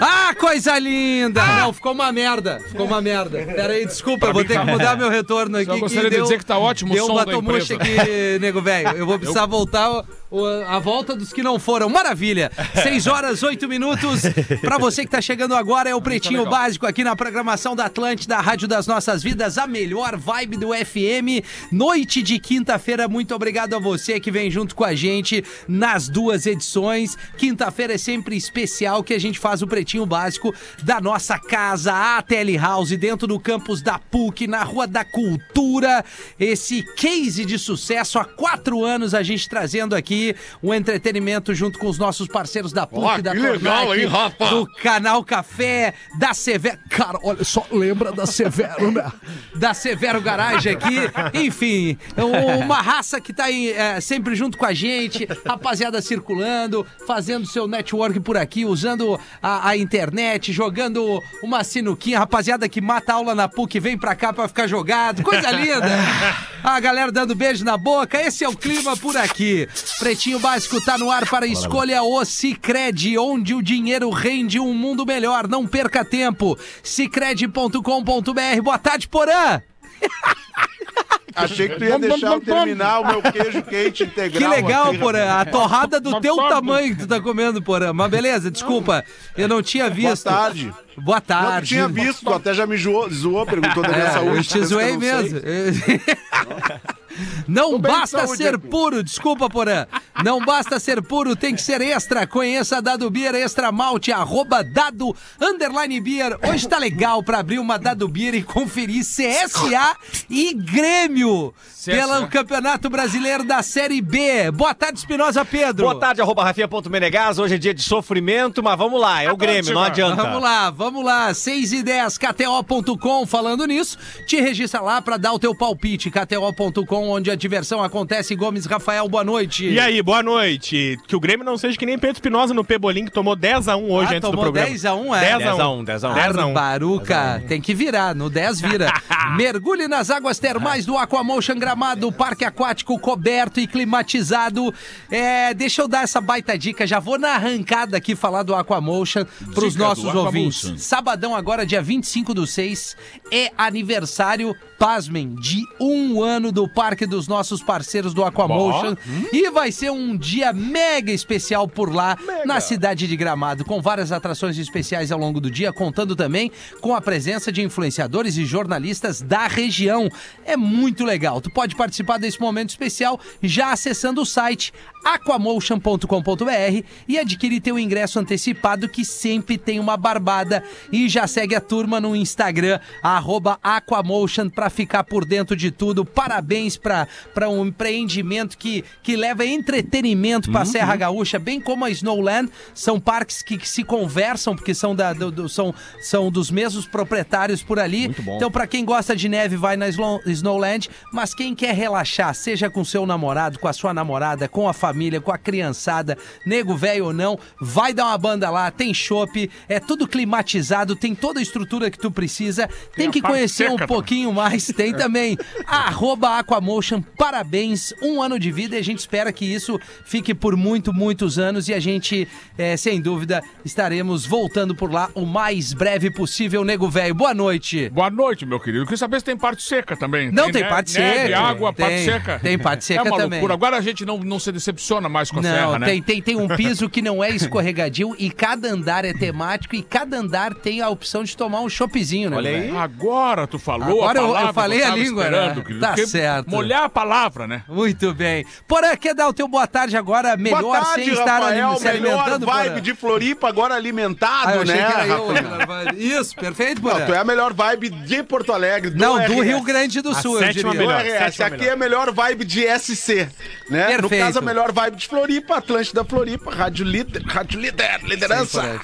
Ah, coisa linda! Não, ficou uma merda. Ficou uma merda. Pera aí, desculpa, eu vou ter que mudar meu retorno aqui. Só gostaria de deu- dizer que tá ótimo o deu som da empresa. aqui, nego velho. Eu vou precisar voltar o- o- a volta dos que não foram. Maravilha! 6 horas, 8 minutos. Pra você que tá chegando agora, é o Pretinho Básico aqui na programação da Atlântida, a Rádio das Nossas Vidas, a melhor vibe do FM. Noite de quinta-feira, muito obrigado a você que vem junto com a gente nas duas edições. Quinta-feira é sempre especial que a gente faz o Pretinho Básico da nossa casa, a Tele House, dentro do campus da PUC, na Rua da Cultura. Esse case de sucesso há quatro anos a gente trazendo aqui o entretenimento junto com os nossos parceiros da PUC, Ó, da que legal, Tornac, hein, Rafa? do Canal Café, da Severo. Cara, olha só, lembra da Severo, né? Da Severo Garage aqui. Enfim, uma raça que tá aí, é, sempre junto com a gente, rapaziada circulando, fazendo seu network por aqui, usando a, a internet, jogando uma sinuquinha. Rapaziada que mata aula na PUC, vem pra cá pra ficar jogado. Coisa linda! A galera dando beijo na boca. Esse é o clima por aqui. Pretinho Básico tá no ar para escolha o Cicred, onde o dinheiro rende um mundo melhor. Não perca tempo. Cicred.com.br. Boa tarde, Porã. Achei que tu ia deixar eu terminar o meu queijo quente integral. Que legal, Porã. A torrada do teu tamanho que tu tá comendo, Porã. Mas beleza, desculpa. Eu não tinha Boa visto. tarde. Boa Não, tarde. tu tinha visto, tu até já me zoou, zoou perguntou da minha É, saúde. eu te zoei eu não mesmo. Não basta saúde ser aqui. puro, desculpa, Porã. Não basta ser puro, tem que ser extra. Conheça a Dado Beer Extra Malte, arroba Dado Underline Beer. Hoje tá legal pra abrir uma Dado Beer e conferir CSA e Grêmio pelo Campeonato Brasileiro da Série B. Boa tarde, Espinosa Pedro. Boa tarde, arroba Rafinha.menegas. Hoje é dia de sofrimento, mas vamos lá, é o Grêmio, não adianta. Vamos lá, vamos lá. 6 e 10, KTO.com. Falando nisso, te registra lá pra dar o teu palpite. KTO.com, onde a diversão acontece. Gomes Rafael, boa noite. E aí, boa noite. Que o Grêmio não seja que nem Pedro Espinosa no Pebolim, que tomou 10x1 hoje Ah, antes do tomou programa. 10 a 1, é? 10 a 1. 10 a 1, 10 a 1. 10 a 1. Baruca, tem que virar, no 10 vira. Mergulhe nas águas termais do Aquamotion Gramado, parque aquático coberto e climatizado. É, deixa eu dar essa baita dica, já vou na arrancada aqui falar do Aquamotion pros Dica nossos ouvintes. Aquamotion. Sabadão agora, dia 25 do 6, é aniversário, pasmem, de um ano do parque dos nossos parceiros do Aquamotion. E vai ser um dia mega especial por lá, na cidade de Gramado, com várias atrações especiais ao longo do dia, contando também com a presença de influenciadores e jornalistas da região. É muito legal. Tu pode participar desse momento especial já acessando o site aquamotion.com.br e adquirir teu ingresso antecipado que sempre tem uma barbada e já segue a turma no Instagram arroba Aquamotion para ficar por dentro de tudo. Parabéns para um empreendimento que, que leva entretenimento para a Serra Gaúcha, bem como a Snowland. São parques que, que se conversam porque são, da, do- do- são, são dos mesmos proprietários por ali. Então, para quem gosta de neve, vai na Snowland. Mas quem quer relaxar, seja com seu namorado, com a sua namorada, com a família, com a criançada, nego velho ou não, vai dar uma banda lá. Tem chopp, é tudo climatizado, tem toda a estrutura que tu precisa. Tem, a que conhecer seca um pouquinho mais. Tem também arroba Aquamotion. Parabéns, um ano de vida e a gente espera que isso fique por muito, muitos anos e a gente, é, sem dúvida, estaremos voltando por lá o mais breve possível. Nego velho, boa noite. Boa noite, meu querido. Queria saber se tem parte seca também. Não, tem ne- parte neve, seca. água, Tem- parte seca. tem parte seca É uma também. loucura. Agora a gente não, não se decepciona mais com a Não, serra, né? tem, tem, tem um piso que não é escorregadio e cada andar é temático e cada andar tem a opção de tomar um choppzinho, né? Olha aí. Agora tu falou Agora a eu- eu falei eu a língua, né? Tá certo. Molhar a palavra, né? Muito bem. Porã, quer dar o teu boa tarde agora, melhor Boa tarde, sem estar Rafael, ali se melhor alimentando, vibe Porã? de Floripa, agora alimentado, Ah, eu achei né, que era eu, melhor. Isso, perfeito, Porã. Não, tu é a melhor vibe de Porto Alegre, do Não, do RS. Rio Grande do Sul, eu sétima diria. Do melhor, Aqui é a melhor vibe de SC, né? No Perfeito. caso, a melhor vibe de Floripa, Atlântida Floripa, Rádio Líder, Rádio Líder, liderança. Sim,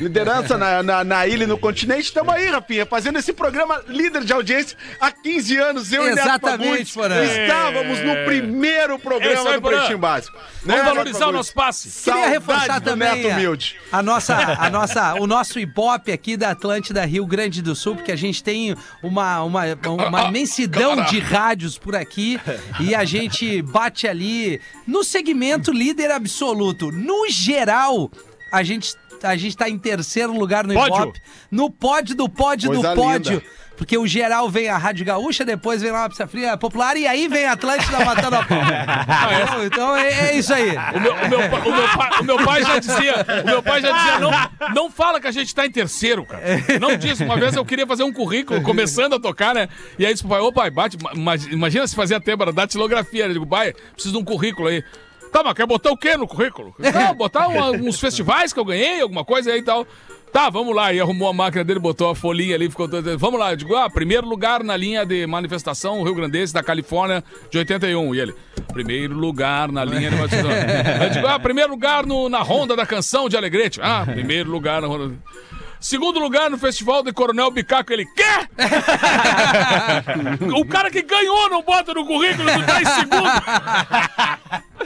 Liderança na, na, na ilha e no continente. Estamos aí, Rafinha, fazendo esse programa líder de audiência há 15 anos. Eu Exatamente, e Neto Fagundes Porã. Estávamos no primeiro É programa isso aí, do Porã. Pretinho Básico. Vamos Né, valorizar o nosso passe. Queria reforçar do também Neto a- Humilde. A, nossa, a nossa, o nosso Ibope aqui da Atlântida Rio Grande do Sul, porque a gente tem uma, uma, uma imensidão de rádios por aqui e a gente bate ali no segmento líder absoluto. No geral, a gente, a gente tá em terceiro lugar no Pódio. Ibope. No pódio do pódio Coisa do pódio. linda. Porque o geral vem a Rádio Gaúcha, depois vem lá a Pizza Fria Popular e aí vem a Atlântida matando a pau. Então, então é, é isso aí. O meu, o, meu, o, meu pai, o meu pai já dizia, o meu pai já dizia, não, não fala que a gente tá em terceiro, cara. Não diz. Uma vez eu queria fazer um currículo, começando a tocar, né? E aí disse pro pai, ô pai, bate, ma- imagina se fazia tempo, era datilografia. Eu digo, pai, preciso de um currículo aí. Tá, mas quer botar o quê no currículo? Não, botar uma- uns festivais que eu ganhei, alguma coisa aí e tal. Tá, vamos lá. E arrumou a máquina dele, botou a folhinha ali, ficou todo. Vamos lá. Eu digo, ah, primeiro lugar na linha de manifestação Rio Grandense da Califórnia de 81. E ele, primeiro lugar na linha de manifestação. Eu digo, ah, primeiro lugar no- na ronda da canção de Alegrete. Ah, primeiro lugar na ronda. Segundo lugar no Festival de Coronel Bicaco, ele quer? o cara que ganhou não bota no currículo, tu tá em segundo.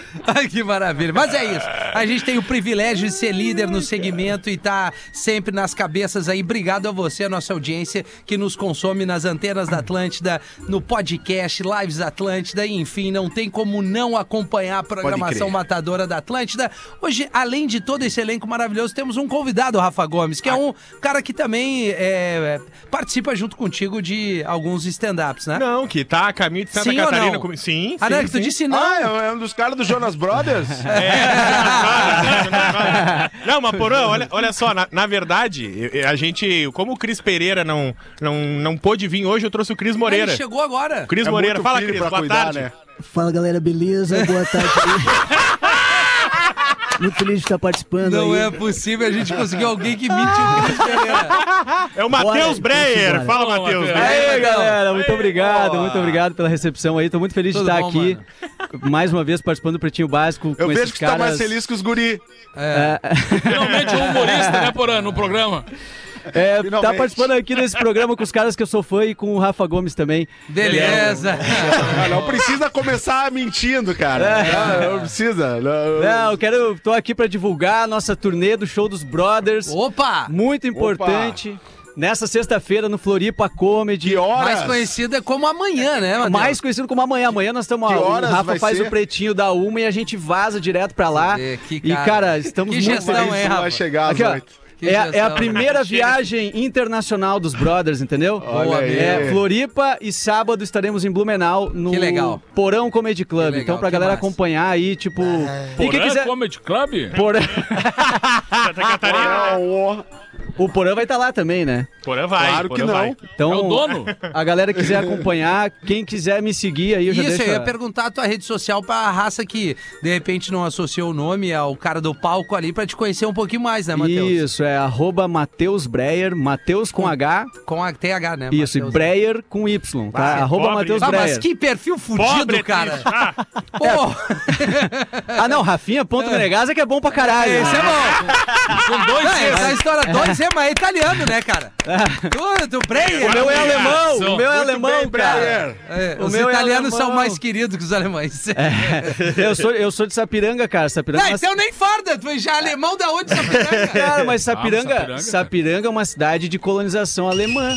Ai, que maravilha. Mas é isso. A gente tem o privilégio de ser líder no segmento e tá sempre nas cabeças aí. Obrigado a você, a nossa audiência, que nos consome nas antenas da Atlântida, no podcast, lives da Atlântida, e, enfim, não tem como não acompanhar a programação matadora da Atlântida. Hoje, além de todo esse elenco maravilhoso, temos um convidado, Rafa Gomes, que é um cara que também é, participa junto contigo de alguns stand-ups, né? Não, que tá a caminho de Santa Sim ou Catarina. não? comi- Sim, Ah, não, sim, que tu sim. disse não. Ah, é um dos caras do Jonas Brothers? Não, mas Porã, olha, olha só, na, na verdade, a gente, como o Cris Pereira não, não, não pôde vir hoje, eu trouxe o Cris Moreira. Ele chegou agora. Cris É Moreira, fala Cris, boa cuidar, tarde. né? Fala galera, beleza? Boa tarde. Muito feliz de estar participando Não aí. é possível a gente conseguir alguém que imite o Cris Pereira. É o Matheus Breyer. Fala, Matheus. Aí, galera, muito obrigado, Boa. muito obrigado pela recepção aí. Tô muito feliz Tudo de estar bom, aqui. Mais uma vez participando do Pretinho Básico Eu com vejo esses que tu tá caras. mais feliz que os guri. É, Finalmente um humorista, né, Porã, no programa. É, tá participando aqui desse programa com os caras que eu sou fã e com o Rafa Gomes também. Beleza. Ah, não precisa começar mentindo, cara. Não, não precisa. Não, Não, eu quero, tô aqui pra divulgar a nossa turnê do show dos Brothers. Opa! Muito importante. Nessa sexta-feira no Floripa Comedy. Que horas? Mais conhecida como amanhã, né, Matheus? Mais conhecido como amanhã. Amanhã nós estamos. O Rafa faz ser? o pretinho da uma e a gente vaza direto pra lá. Que E, cara- cara, estamos que muito gestão, hein, Rafa? vai chegar às Aqui, ó. Que É, a- é a gestão. primeira viagem internacional dos Brothers, entendeu? Olha aí. É, Floripa e sábado estaremos em Blumenau no Que legal. Porão Comedy Club. Que legal, então, pra que galera massa. acompanhar aí, tipo. E quem Porã quiser. Comedy Club? Porã... Santa Catarina. O Porã vai estar lá também, né? Porã vai. Claro Porã que não. vai. Então, É o dono? a galera quiser acompanhar, quem quiser me seguir aí, eu já Isso, deixo. eu ia perguntar a tua rede social pra raça que de repente não associou o nome ao cara do palco ali pra te conhecer um pouquinho mais, né, Matheus? Isso, é arroba Matheus Breyer, Matheus com H, Com a TH, né? isso, e Matheus? Breyer com Y, tá? Ah, arroba. Matheus Ah, mas Breyer. que perfil fudido, Pobre, cara. Ah, Pô, Ah, não, Rafinha ponto é que é bom pra caralho. esse é bom. Com dois Cs. essa história dois é, mas é italiano, né, cara? Tu, tu Breyer. O meu é alemão, o meu é Muito alemão, bem, cara. É, O os meu é italianos alemão. são mais queridos que os alemães. Eu sou, eu sou de Sapiranga, cara. Sapiranga Não, é uma então nem farda, tu é já alemão da onde, Sapiranga? Cara, mas Sapiranga, Sapiranga, Sapiranga, cara. é uma cidade de colonização alemã.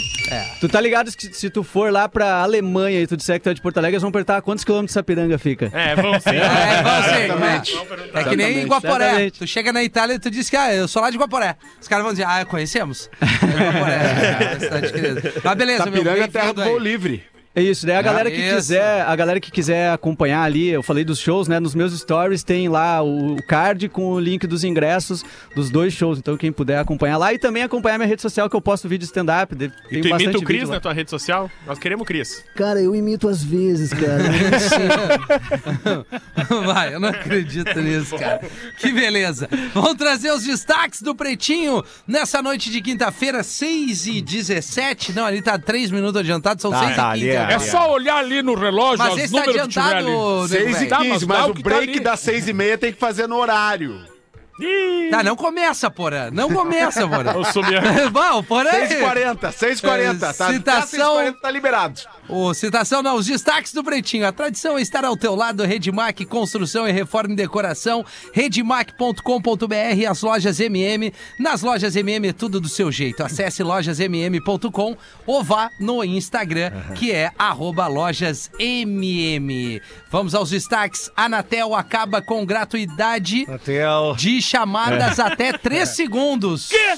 Tu tá ligado que se tu for lá pra Alemanha e tu disser que tu é de Porto Alegre, eles vão perguntar quantos quilômetros de Sapiranga fica. é, vamos sim. É, assim, Exatamente. é. É que nem Guaporé. Tu chega na Itália e tu diz que ah, eu sou lá de Guaporé. Os caras vão dizer, ah, conhecemos? É Guaporé, é, cidade querida. Mas beleza, meu é terra do voo livre. É isso, daí a galera que isso. quiser, a galera que quiser acompanhar ali, eu falei dos shows, né? Nos meus stories tem lá o card com o link dos ingressos dos dois shows. Então quem puder acompanhar lá e também acompanhar minha rede social que eu posto vídeo stand up, de- E tem tu imita o Cris na tua rede social? Nós queremos o Cris. Cara, eu imito às vezes, cara. Vai, eu não acredito nisso, cara. Que beleza. Vamos trazer os destaques do Pretinho nessa noite de quinta-feira, 6 e 17 Não, ali tá 3 minutos adiantado, são 6 tá, e ali 15 é. Agora. É só olhar ali no relógio, Mas os tá números que tiver ali. nego 6 e velho. Tá, 15, mas mas, o tá break ali. das 6 e meia tem que fazer no horário. Tá, não começa, Porã. Não começa, Porã. Eu subi o Porã. 6h40, 6h40. Tá, Citação- tá 6h40 tá liberado. O citação não, os destaques do Pretinho. A tradição é estar ao teu lado, Redmac, construção e reforma e decoração, redmac.com.br, as lojas MM. Nas lojas MM é tudo do seu jeito. Acesse lojasmm.com ou vá no Instagram, que é arroba lojasmm. Vamos aos destaques. Anatel acaba com gratuidade Hotel. de chamadas até 3 segundos. Quê?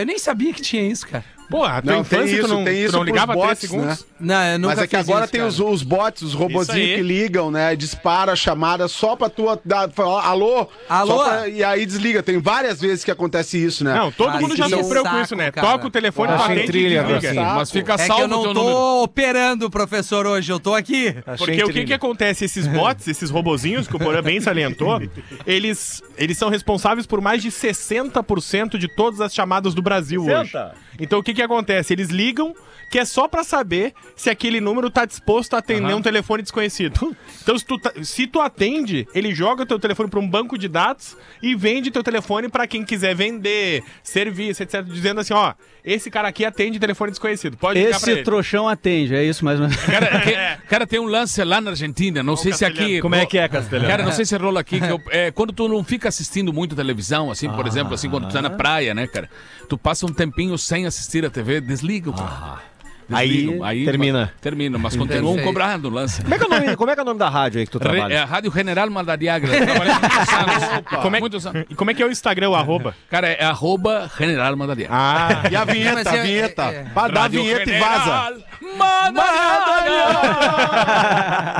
eu nem sabia que tinha isso, cara. Pô, a tua Não, tem isso, tu não, tem tu isso não pros ligava bots, 3 segundos? né? Não, eu nunca Mas é que fiz agora isso, tem os, os bots, os robozinhos que ligam, né? Dispara a chamada só pra tu dar, falar alô. Alô? pra- e aí desliga. Tem várias vezes que acontece isso, né? Não, todo Mas mundo já sofreu com isso, né? cara. Toca o telefone, Achei patente e trilha, desliga. Saco. Mas fica É que salvo eu não tô número. operando, professor, hoje. Eu tô aqui. Porque o que que acontece? Esses bots, esses robozinhos que o Porã bem salientou, eles, eles são responsáveis por mais de 60% de todas as chamadas do Brasil hoje. Então o que que acontece? Eles ligam que é só pra saber se aquele número tá disposto a atender um telefone desconhecido. Então se tu, tá- se tu atende, ele joga o teu telefone pra um banco de dados e vende teu telefone pra quem quiser vender, serviço, etc, dizendo assim, ó, esse cara aqui atende telefone desconhecido. Pode ligar pra Esse trouxão atende, é isso mais ou menos. Cara, que- cara, tem um lance lá na Argentina, não sei se aqui... Como é que é, Castelhano? Cara, não sei se rola aqui, que eu- é, quando tu não fica assistindo muito televisão, assim, por exemplo, assim, quando tu tá na praia, né, cara, tu passa um tempinho sem assistir a TV, desliga, cara. Desligam, Aí termina. Termina, mas continuam Perfeito. cobrando o lance. Como é, que é o nome, como é que é o nome da rádio aí que tu Re- trabalha? É a Rádio General Madariaga. Trabalhei muitos anos. Como é, Muitos anos. e como é que é o Instagram, o arroba? Cara, é arroba General Madariaga. Ah, E a vinheta, Mas a é- vinheta. é- é. Pra dar a Rádio vinheta e General vaza. Madariaga.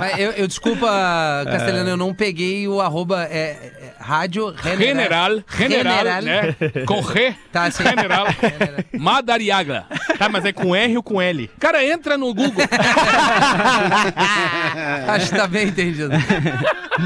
Mas eu, eu desculpa, Castelhano, eu não peguei o arroba é, é, rádio General, General, né? Com G. Tá, assim. General Madariaga. tá, mas é com R ou com L? Cara, entra no Google. Acho que tá bem entendido.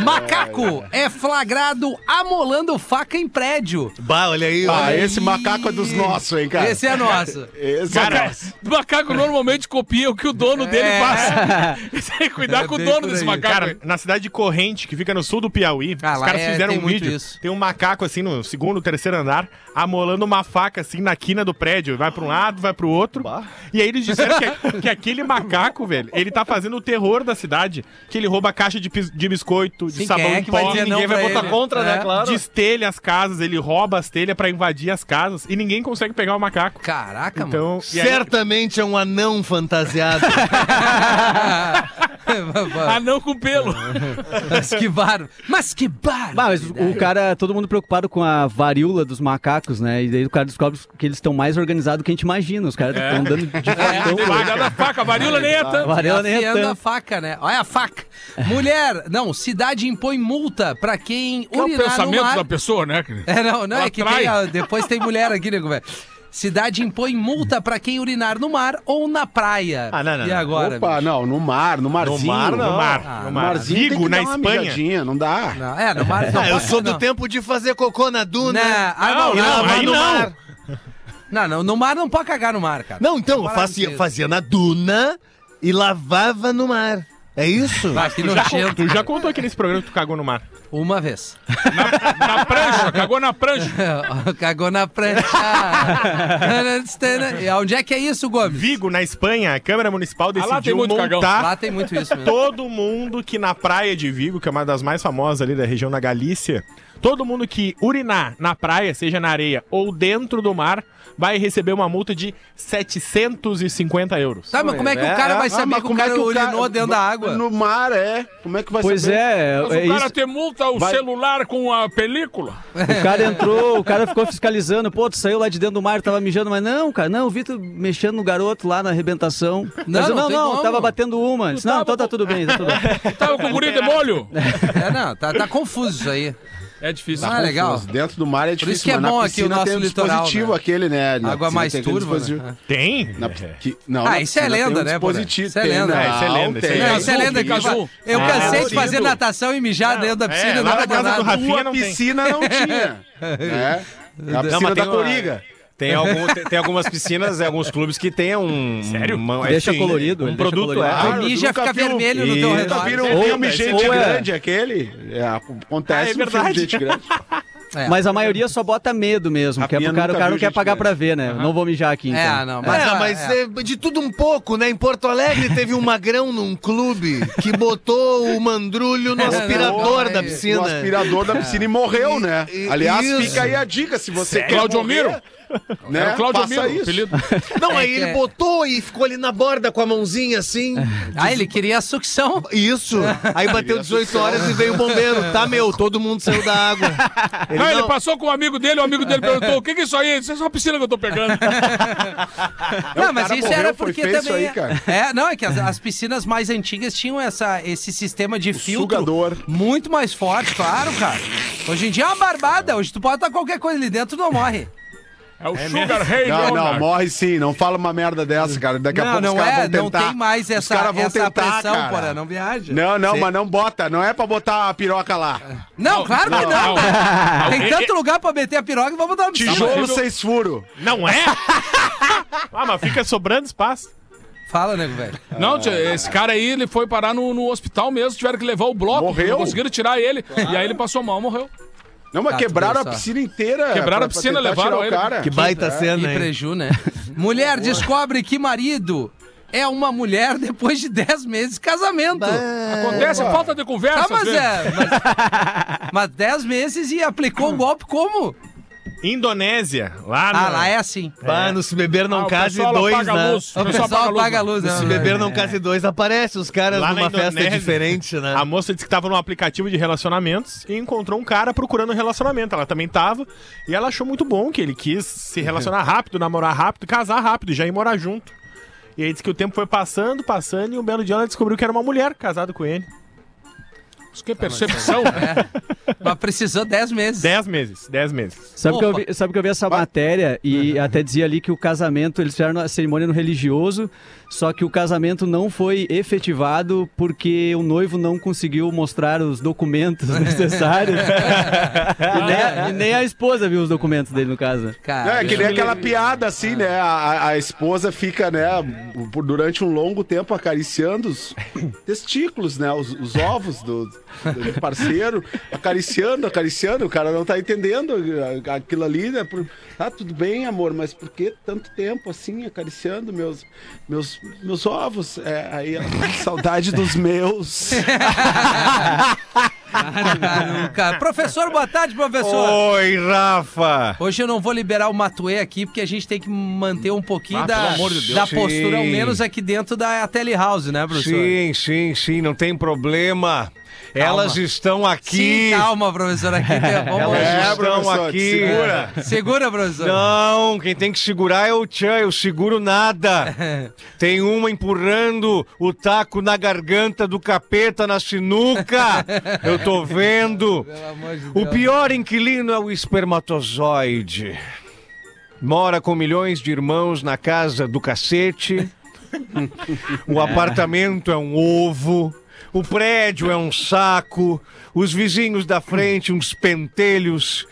Macaco é flagrado amolando faca em prédio. Bah, olha aí. Ah, olha aí. esse macaco é dos nossos, hein, cara? Esse é nosso. Esse é Cara, nosso. o macaco normalmente copia o que o dono dele É. faz. Tem que cuidar É com o dono desse macaco. Cara, na cidade de Corrente, que fica no sul do Piauí, Ah, os caras é- fizeram um vídeo. isso. Tem um macaco assim no segundo, terceiro andar, amolando uma faca assim na quina do prédio. Vai pra um lado, vai pro outro. E aí eles disseram que, que aquele macaco, velho, ele tá fazendo o terror da cidade. Que ele rouba caixa de, pis- de biscoito, de Sim, sabão quem é em que vai pó. dizer não ninguém vai pra botar ele? contra, né? É. Claro. Destelha as casas, ele rouba as telhas pra invadir as casas e ninguém consegue pegar o macaco. Caraca, mano. Então, e aí- Certamente é um anão fantasiado. Anão com pelo. Mas que bárbaro. Mas que. Bah, mas o cara, todo mundo preocupado com a varíola dos macacos, né? E daí o cara descobre que eles estão mais organizados do que a gente imagina. Os caras estão andando de É, facão. faca, varíola nem é tanto. Varela nem é Afiando a tanto. faca, né? Olha a faca. Mulher, não, cidade impõe multa pra quem Que é o urinar no pensamento mar. da pessoa, né? É, não, não, Ela é que tem, a- depois tem mulher aqui, nego, velho. Cidade impõe multa pra quem urinar no mar ou na praia. Ah, não, não, E não. agora? Opa, bicho? não, no mar, no marzinho. mar, não. no mar, Ah, no No mar. marzinho Vigo, na Espanha. mijadinha, não dá. Não, é, no mar. Não, Ah, eu pode- sou do não. tempo de fazer cocô na duna. Não, ah, não, Não, não, não, não, aí no não. mar. não, não, no mar não pode cagar no mar, cara. Não, então, eu Para fazia, fazia na duna e lavava no mar. É isso? Ah, que Tu já, nojento. tu já contou aqui nesse programa que tu cagou no mar. Uma vez. Na prancha, cagou na prancha. Cagou na prancha. E Onde é que é isso, Gomes? Vigo, na Espanha, a Câmara Municipal Ah, lá tem decidiu muito cagão. multar Lá tem muito isso mesmo. todo mundo que na praia de Vigo, que é uma das mais famosas ali da região da Galícia, todo mundo que urinar na praia, seja na areia ou dentro do mar, vai receber uma multa de 750 euros. Tá, mas como é que o cara vai Ah, saber que o como é cara que o urinou cara- dentro da água? No mar, é. Como é que vai Pois saber? é, Mas é o cara isso. te multa o Vai- celular com a película. O cara entrou, o cara ficou fiscalizando. Pô, tu saiu lá de dentro do mar, tava mijando, mas não, cara, não, eu vi tu mexendo no garoto lá na arrebentação. Não não, tem não, tava batendo uma. Disse, não, então tá tudo bem, tá tudo bem. Tava com o guri de molho. É, não, tá, tá confuso isso aí. É difícil. Ah, legal. Dentro do mar é difícil, isso que é bom aqui o piscina nosso tem um litoral, dispositivo né? aquele, né? Na Água piscina mais tem turva, né? Tem? Na- que- não, Ah, isso é piscina tem lenda, um né, Porã? dispositivo. Isso é tem, lenda. não, É, isso é lenda, isso é tem. lenda. Não, isso é lenda azul. Eu Ah, cansei de fazer natação e mijar dentro da piscina. é, não lá na vai dar casa do nada. Rafinha não tem. piscina não tinha. A piscina da tem uma- Coriga. Tem, algum- tem, tem algumas piscinas, alguns clubes que tem um. Sério? uma- Deixa sim, colorido, Um ele produto, deixa colorido. é. A mija nunca fica viu- vermelho no E- teu redor. viram um Ou- filme Gente ou é- Grande, aquele? É, acontece Ah, é filme verdade. Gente Grande. É. Mas a maioria só bota medo mesmo, que é pro cara, o cara não quer pagar pra ver, né? Não vou mijar aqui, então. É, não, mas, é, mas é. é, de tudo um pouco, né? Em Porto Alegre teve um magrão num clube que botou o mandrulho no aspirador da é- piscina. No aspirador da piscina e morreu, né? E- Aliás, isso. fica aí a dica, se você quer Claudio Miro. Né? Era o Claudio faça Miro, isso. apelido. Não, É aí ele é- botou e ficou ali na borda com a mãozinha assim. Ah, ele queria a sucção. Isso. Aí bateu 18 horas e veio o bombeiro. Tá, meu, todo mundo saiu da água. Ele Não, ele não- passou com um amigo dele, o amigo dele perguntou: o que, que é isso aí? Isso é só uma piscina que eu tô pegando. Não, mas cara isso morreu, era porque também. aí, cara. É, não, é que as, as piscinas mais antigas tinham essa, esse sistema de filtro sugador. muito mais forte, claro, cara. Hoje em dia é uma barbada. Hoje tu pode estar qualquer coisa ali dentro, tu não morre. É o Sugar Ray Não, não, Leonard. morre sim. Não fala uma merda dessa, cara. Daqui a não, pouco não os caras é, vão tentar. não tem mais Os essa, caras vão essa tentar, pressão, cara. porra, não viaja. Não, não, mas não bota. Não é pra botar a piroca lá. Não, claro que não. não. cara. Tem Não, tanto lugar pra meter a piroca, vamos botar no Tijolo seis furo. Não é? ah, mas fica sobrando espaço. Fala, nego, velho. Não, tia, esse cara aí, ele foi parar no, no hospital mesmo, tiveram que levar o bloco. Morreu? Não conseguiram tirar ele. E aí ele passou mal, morreu. Não, mas Tá, quebraram a piscina inteira. Quebraram pra- a piscina, levaram ele. o cara. Que baita Que cena, hein? preju, né? Mulher descobre que marido é uma mulher depois de 10 meses de casamento. Acontece, falta de conversa. Ah, às mas é. Mas, mas 10 meses e aplicou o golpe como? Indonésia, lá Ah, no... lá é assim. Bah, no Se Beber Não Ah, o Case pessoal dois, apaga a né? luz. O pessoal apaga a luz, No né? Se Beber Não Case dois aparece os caras Lá na numa festa Indonésia. diferente, né? A moça disse que tava num aplicativo de relacionamentos e encontrou um cara procurando um relacionamento. Ela também tava. E ela achou muito bom que ele quis se relacionar rápido, namorar rápido, casar rápido, já ir morar junto. E aí disse que o tempo foi passando, passando, e um belo dia ela descobriu que era uma mulher casada com ele. Isso que é percepção. Mas precisou 10 meses. Dez meses, dez meses. Sabe que, eu vi, sabe que eu vi essa matéria e até dizia ali que o casamento, eles fizeram a cerimônia no religioso, só que o casamento não foi efetivado porque o noivo não conseguiu mostrar os documentos necessários. e, nem a, e nem a esposa viu os documentos dele, no caso. Cara, É, que nem aquela piada assim, né? A, a- a esposa fica, né, durante um longo tempo acariciando os testículos, né? Os, os ovos do, do parceiro, acariciando, acariciando. O cara não tá entendendo aquilo ali, né? Por, tá tudo bem, amor, mas por que tanto tempo assim, acariciando meus, meus, meus ovos? É, aí ela saudade dos meus. Cara, professor, boa tarde, professor. Oi, Rafa! Hoje eu não vou liberar o Matuê aqui, porque a gente tem que manter um pouquinho Ah, da, de Deus. da postura, ao menos aqui dentro da Telehouse, né, professor? Sim, sim, sim, não tem problema. Elas estão aqui. Sim, calma, professor. Aqui tem, vamos Elas É, estão professor, aqui. segura. Segura, professor. Não, quem tem que segurar é o Tchan, eu seguro nada. Tem uma empurrando o taco na garganta do capeta na sinuca. Eu tô vendo. Pelo amor de O pior inquilino é o espermatozoide. Mora com milhões de irmãos na casa do cacete. O apartamento é um ovo. O prédio é um saco. Os vizinhos da frente, uns pentelhos.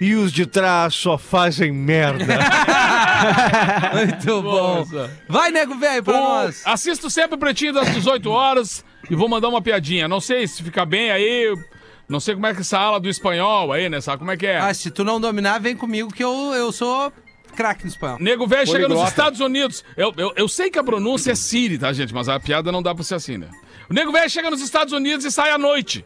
E os de trás só fazem merda. Muito bom. Nossa. Vai, nego velho, pra O- nós. Assisto sempre o Pretinho das 18 horas e vou mandar uma piadinha. Não sei se fica bem aí. Não sei como é que essa aula do espanhol aí, né? Sabe como é que é? Ah, se tu não dominar, vem comigo que eu, eu sou craque no espanhol. Nego velho chega nos. Estados Unidos. Eu, eu, eu sei que a pronúncia é Siri, tá, gente? Mas a piada não dá pra ser assim, né? O nego velho chega nos Estados Unidos e sai à noite.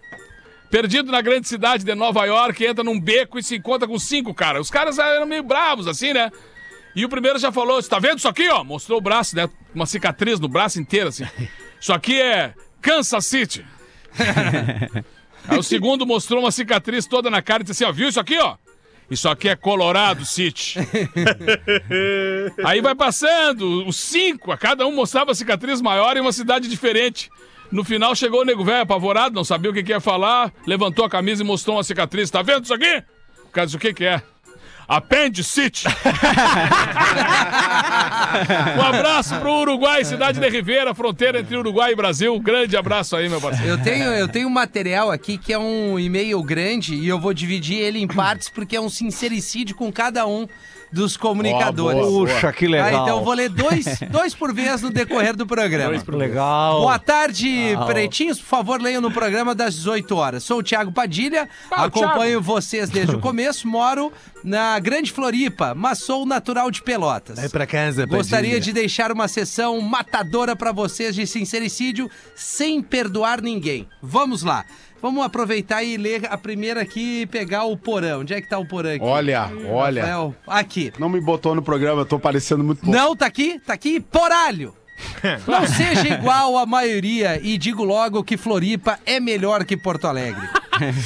Perdido na grande cidade de Nova York, entra num beco e se encontra com cinco caras. Os caras eram meio bravos, assim, né? E o primeiro já falou: Você tá vendo isso aqui, ó? Mostrou o braço, né? Uma cicatriz no braço inteiro, assim. Isso aqui é Kansas City. Aí o segundo mostrou uma cicatriz toda na cara e disse assim: Ó, viu isso aqui, ó? Isso aqui é Colorado City. Aí vai passando, os cinco, a cada um mostrava a cicatriz maior em uma cidade diferente. No final chegou o nego velho apavorado, não sabia o que, que ia falar, levantou a camisa e mostrou uma cicatriz. Tá vendo isso aqui? O o que que é? Apendicite. um abraço pro Uruguai, cidade de Ribeira, fronteira entre Uruguai e Brasil. Um grande abraço aí, meu parceiro. Eu tenho, eu tenho um material aqui que é um e-mail grande e eu vou dividir ele em partes porque é um sincericídio com cada um dos comunicadores. Puxa, que Ah, legal. então eu vou ler dois, dois por vez no decorrer do programa. Legal. Boa tarde, pretinhos. Por favor, leiam no programa das 18 horas. Sou o Thiago Padilha, Ah, acompanho vocês desde o começo, moro na Grande Floripa, mas sou natural de Pelotas. Vai pra casa, Gostaria Padilha. de deixar uma sessão matadora pra vocês de sincericídio sem perdoar ninguém. Vamos lá. Vamos aproveitar e ler a primeira aqui e pegar o porão. Onde é que tá o porão aqui? Olha, olha. Rafael, aqui. Não me botou no programa, eu tô parecendo muito pouco. Não, tá aqui, tá aqui, poralho. Não seja igual a maioria e digo logo que Floripa é melhor que Porto Alegre.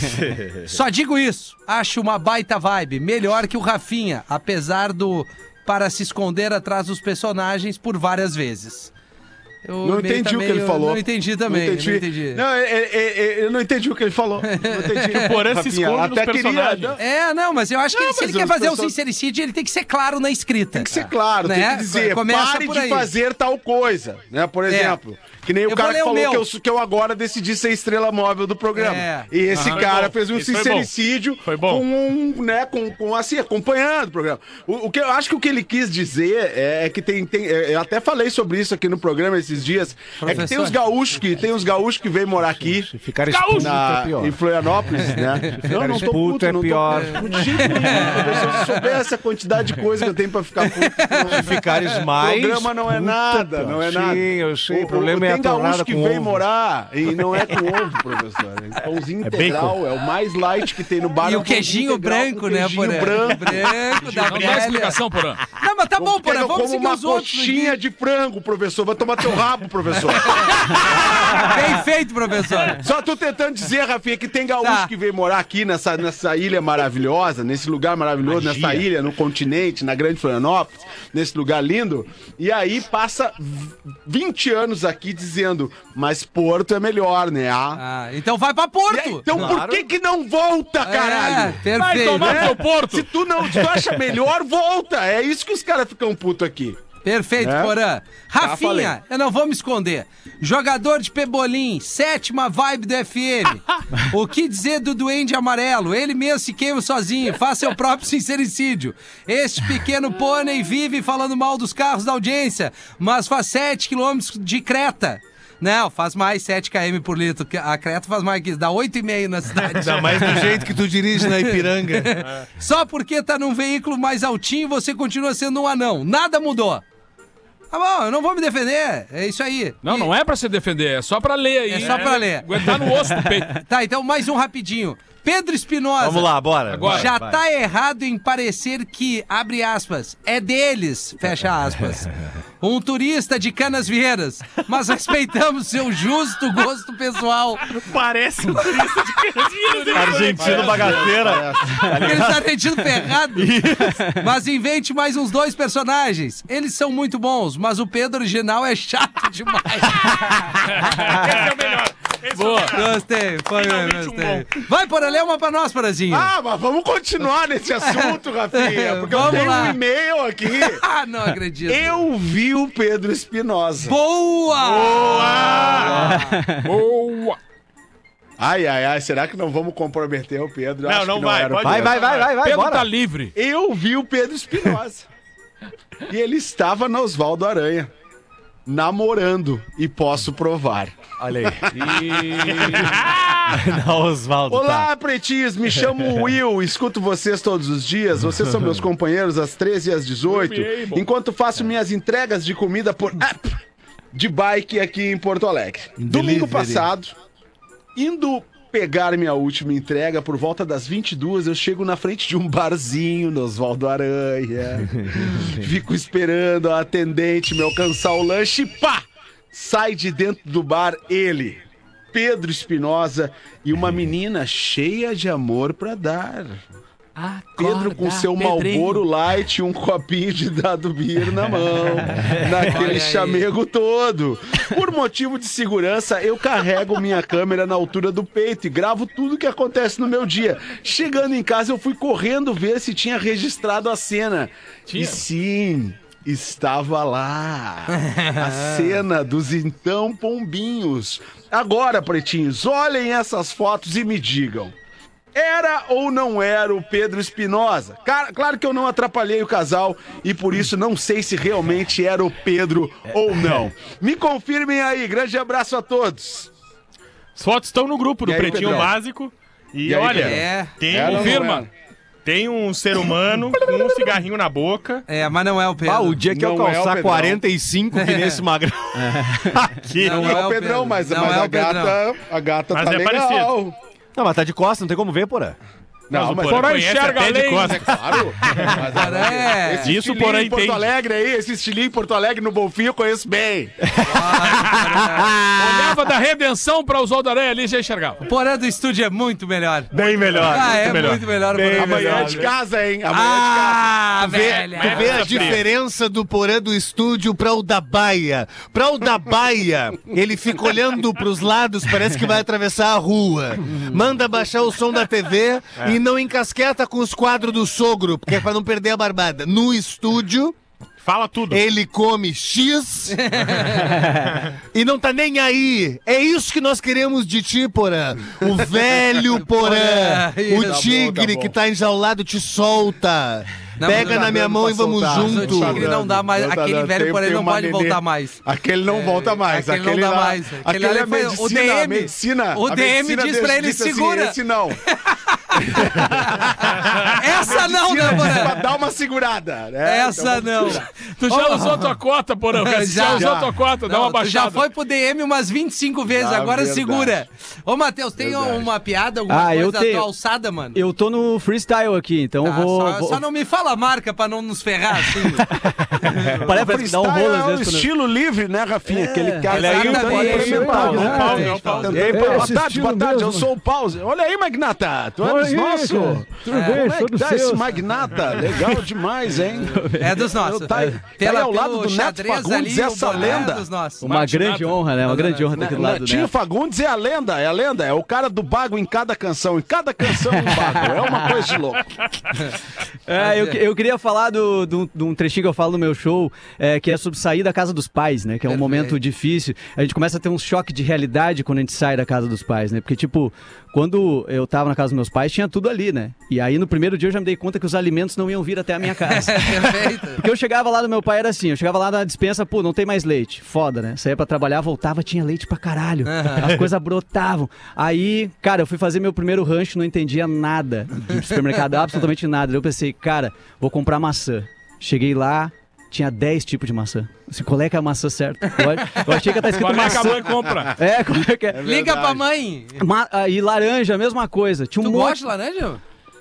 Só digo isso. Acho uma baita vibe, melhor que o Rafinha, apesar do para se esconder atrás dos personagens por várias vezes. Eu Não entendi o que ele falou. Não entendi também. Não entendi. Não entendi. Não, é- é- é- eu não entendi o que ele falou. Não entendi. Porã se esconde nos até queria. não, É, não, mas eu acho que Não, ele- se ele quer fazer o pessoas- sincericídio, ele tem que ser claro na escrita. Tem que ser claro, Né? tem que dizer, Começa pare por de fazer tal coisa, né? Por exemplo, que nem Eu o cara que o falou que eu, que eu agora decidi ser estrela móvel do programa. É. E esse Aham. cara fez um Isso foi bom. sincericídio Foi bom. com um, né, com, com assim, acompanhando o programa. O, o que eu acho que o que ele quis dizer é, que tem, tem é, eu até falei sobre isso aqui no programa esses dias, é que tem Professor. os gaúchos que tem os gaúchos que vêm morar aqui. Ficar expulso Na, é pior. em Florianópolis, né? Não, não tô puto puto, é não tô pior. puto de jeito nenhum, professor. Se soubesse a quantidade de coisa que eu tenho pra ficar puto. não- Ficares mais. programa não é puta, nada, não é Sim, nada. eu sei. O, O- problema é tem gaúcho que vem ovo. morar e não é com ovo, professor. É pãozinho integral, é, o mais light que tem no bar. E é o queijinho branco, né, queijinho Porã? branco. Branco da Não dá explicação, Porã. Não, mas tá bom, Porã, vamos como seguir uma os outros. coxinha de frango, professor. Vai tomar teu rabo, professor. Bem feito, professor. Só tô tentando dizer, Rafinha, que tem gaúcho Tá. que vem morar aqui nessa, nessa ilha maravilhosa, nesse lugar maravilhoso, nessa ilha, no continente, na Grande Florianópolis, nesse lugar lindo, e aí passa v- 20 anos aqui dizendo, mas Porto é melhor, né? Ah. Ah, então vai pra E aí, Porto. então por que que não volta, caralho? É, Vai perfeito. tomar Né? teu Porto. Se tu não se tu acha melhor, volta. É isso que os caras ficam putos aqui. Perfeito, É? Porã. falei. Rafinha, eu não vou me esconder. Jogador de Pebolim, sétima vibe do FM. o que dizer do Duende Amarelo? Ele mesmo se queima sozinho, faz seu próprio sincericídio. Este pequeno pônei vive falando mal dos carros da audiência, mas faz 7 quilômetros de creta. Não, faz mais 7 km por litro. A creta faz mais que isso, dá 8,5 na cidade. Ainda mais do jeito que tu dirige na Ipiranga. Só porque tá num veículo mais altinho, você continua sendo um anão. Nada mudou. Tá bom, eu não vou me defender. É isso aí. Não, E- não é pra se defender, é só pra ler aí. É só pra ler. Aguentar no osso do peito. Tá, então mais um rapidinho. Pedro Espinosa. Vamos lá, bora. Agora. Já Vai, vai. tá errado em parecer que, abre aspas, é deles, fecha aspas. Um turista de Canas Vieiras, mas respeitamos seu justo gosto pessoal. Parece um turista de Argentino bagaceira. Aquele argentino ferrado. Mas invente mais uns dois personagens. Eles são muito bons, mas o Pedro original é chato demais. Esse é o melhor. Esse Boa. é melhor. Gostei, foi Finalmente um gostei. Vai, Porã, lê uma pra nós, Porazinho. Ah, mas vamos continuar nesse assunto, Rafinha. Porque eu Vamos tenho lá. um e-mail aqui. Ah, não acredito. Eu vi o Pedro Espinosa. Boa! Boa. Ai, ai, ai, será que não vamos comprometer o Pedro? Não, Acho não que vai, era o pode- Vai, Pedro. vai, vai, vai, vai. Pedro Bora. tá livre. Eu vi o Pedro Espinosa. e ele estava na Oswaldo Aranha. Namorando. E posso provar. Olha aí. Não, Osvaldo. Olá, pretinhos, me chamo Will, escuto vocês todos os dias. Vocês são meus companheiros às 13 e às 18, enquanto faço minhas entregas de comida por app de bike aqui em Porto Alegre. Domingo Delivery. passado, indo pegar minha última entrega por volta das 22, eu chego na frente de um barzinho no Oswaldo Aranha. Fico esperando a atendente me alcançar o lanche e pá! Sai de dentro do bar ele, Pedro Espinosa e uma menina cheia de amor pra dar. Pedro com seu Malboro Light e um copinho de dado beer na mão, naquele chamego todo. Por motivo de segurança, eu carrego minha câmera na altura do peito e gravo tudo que acontece no meu dia. Chegando em casa, eu fui correndo ver se tinha registrado a cena. E sim, estava lá. A cena dos então pombinhos. Agora, pretinhos, olhem essas fotos e me digam. Era ou não era o Pedro Espinosa? Claro que eu não atrapalhei o casal e por isso não sei se realmente era o Pedro ou não. Me confirmem aí. Grande abraço a todos. As fotos estão no grupo do aí, Pretinho Pedrão? Básico. E, E aí, olha? É. Era ou não confirma. Tem um ser humano com um cigarrinho na boca. É, mas não é o Pedro. Ah, o dia que eu Não é o calçar Pedrão. 45 que nesse magrão. Aqui. Não Não, é é o Pedrão, Pedro. mas, Não mas é a gata, a gata Mas tá é legal. Não, mas tá de costa, não tem como ver, porra. Não, o mas Porã Porã enxerga de além. costas. Claro. Mas é- esse Isso o Porã em Porto entende. Alegre aí, esse estilinho em Porto Alegre no Bonfim eu conheço bem. Olhava da redenção pra usar o da areia ali e já enxergava. O porã do estúdio é muito melhor. Bem melhor. Ah, é muito melhor. muito melhor o Bem. Amanhã é de casa, hein? Amanhã Ah, Vê, velho. tu vê a Essa fria. diferença do porã do estúdio pra o da baia. Pra o da baia, ele fica olhando pros lados, parece que vai atravessar a rua. Manda baixar o som da TV e não encasqueta com os quadros do sogro, porque é pra não perder a barbada. No estúdio, Fala tudo. ele come X e não tá nem aí. É isso que nós queremos de ti, Porã. O velho Porã. Porã, O isso. tigre Tá bom, tá bom. que tá enjaulado te solta. Não, Pega não na minha mão e vamos soltar. Mas o junto. tigre não dá mais. Não Aquele velho porém não uma pode nenê. voltar mais. Aquele não volta mais. aquele não dá lá- mais. Aquele Aquele é foi- o medicina, DM. a medicina. O a DM medicina diz pra ele, assim, segura. esse não. Essa não, né, Medicina porã? pra dar uma segurada. né? Essa Então, não. Tu já usou a tua cota, Porã. Já, Já. usou a tua cota, dá Não, uma tu baixada. já foi pro DM umas 25 vezes, Ah, agora verdade. segura. Ô, Matheus, tem Verdade. uma piada, alguma Ah, eu coisa da tenho. tua alçada, mano? Eu tô no freestyle aqui, então Tá, eu vou. só, vou- só não me fala a marca pra não nos ferrar, assim. Parece, parece que dá um rolo é o vezes. quando- estilo livre, né, Rafinha? Aquele cara Olha aí, exatamente. experimentar, Pause, né? né? Pause, não, pause. Tentando- É, boa tarde, estilo boa tarde, eu mesmo. sou o Pause. Olha aí, Magnata, tu é dos Olha aí, nossos. Tudo bem, Como é sou que dos tá esse. Magnata? Legal demais, hein? É dos nossos. Eu tá, aí- tá aí ao lado do Neto Fagundes, essa é lenda. Uma grande honra, né? Uma grande honra ter aqui do lado do Netinho. Fagundes é a lenda, é a lenda. É o cara do bago em cada canção. Em cada canção um bago. É uma coisa de louco. É, eu, eu queria falar do, do- de um trechinho que eu falo no meu show, é, que é sobre sair da casa dos pais, né? Que é um Perfeito. momento difícil. A gente começa a ter um choque de realidade quando a gente sai da casa dos pais, né? Porque, tipo, quando eu tava na casa dos meus pais, tinha tudo ali, né? E aí, no primeiro dia, eu já me dei conta que os alimentos não iam vir até a minha casa. Perfeito. Porque eu chegava lá do meu pai, era assim, eu chegava lá na dispensa, pô, não tem mais leite. Foda, né? Saía pra trabalhar, voltava, tinha leite pra caralho. As coisas brotavam. Aí, cara, eu fui fazer meu primeiro rancho, não entendia nada de supermercado, absolutamente nada. Eu pensei, cara, vou comprar maçã. Cheguei lá, tinha 10 tipos de maçã. Se qual é que é a maçã certa? Eu, eu achei que tá escrito Qual é que a maçã. mãe compra? É, como é que é? Liga pra mãe. Ma- ah, e laranja, a mesma coisa. Tinha um Tu monte... gosta de laranja?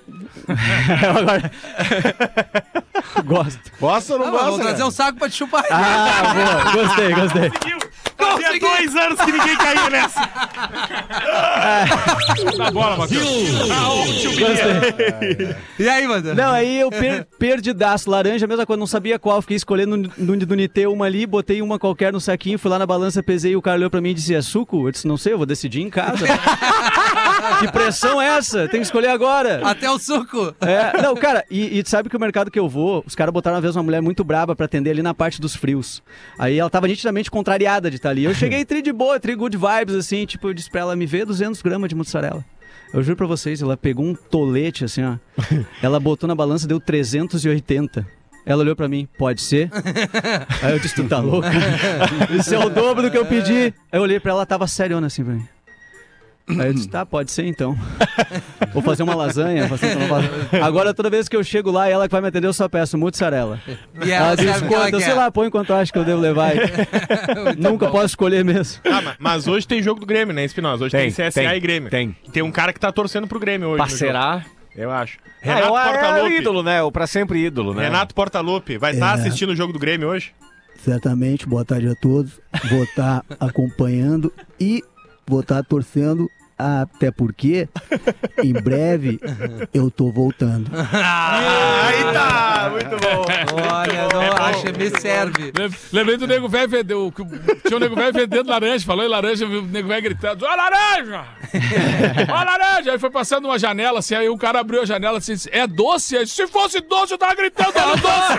Agora... Gosto. Gosta ou não Ah, vou gosta? trazer cara? um saco pra te chupar. Ah, boa. Gostei, gostei. Fazia Consegui. dois anos que ninguém caía nessa. Dá bola, Matheus. Ah, o tio Billy. E aí, mano? Não, aí eu per perdidaço. Laranja, mesma coisa, não sabia qual. Fiquei escolhendo no, no, no uma ali, botei uma qualquer no saquinho, fui lá na balança, pesei e o cara olhou pra mim e disse: É suco? Eu disse: Não sei, eu vou decidir em casa. que pressão é essa? Tem que escolher agora. Até o suco. É, não, cara, e, e sabe que o mercado que eu vou, os caras botaram uma vez uma mulher muito braba pra atender ali na parte dos frios. Aí ela tava nitidamente contrariada de estar ali. Eu cheguei tri de boa, tri good vibes, assim, tipo, eu disse pra ela, me vê 200 gramas de mussarela. Eu juro pra vocês, ela pegou um tolete, assim, ó. Ela botou na balança, deu 380. Ela olhou pra mim, pode ser? Aí eu disse, tu tá louca? Isso é o dobro do que eu pedi. Aí eu olhei pra ela, ela tava seriona assim pra mim. Aí eu disse, tá, pode ser então. Vou fazer uma lasanha. fazer uma lasanha. Agora, toda vez que eu chego lá e ela que vai me atender, eu só peço mussarela. E Ela ela diz quanto, eu sei quer. lá, põe quanto eu acho que eu devo levar. Nunca posso escolher mesmo. Ah, ma- mas hoje tem jogo do Grêmio, né, Espinosa? Hoje tem, Tem, CSA tem, e Grêmio. tem. Tem um cara que tá torcendo pro Grêmio hoje. Parcerá. Eu acho. Ah, Renato é o- é o Portaluppi. ídolo, né? O pra sempre ídolo, né? Renato Portaluppi. Vai estar assistindo o jogo do Grêmio hoje? Certamente, boa tarde a todos. Vou estar acompanhando e vou estar torcendo, até porque em breve eu tô voltando. Aí tá! Muito bom. Olha, não, acho, me serve. Lem- Lembrei do nego velho vendendo. o- Tinha um nego velho vendendo laranja. Falou em laranja, viu o nego velho gritando: Ó, laranja! Ó, laranja! Aí foi passando uma janela assim. Aí o cara abriu a janela e disse: É doce? Aí, Se fosse doce, eu tava gritando: Era doce!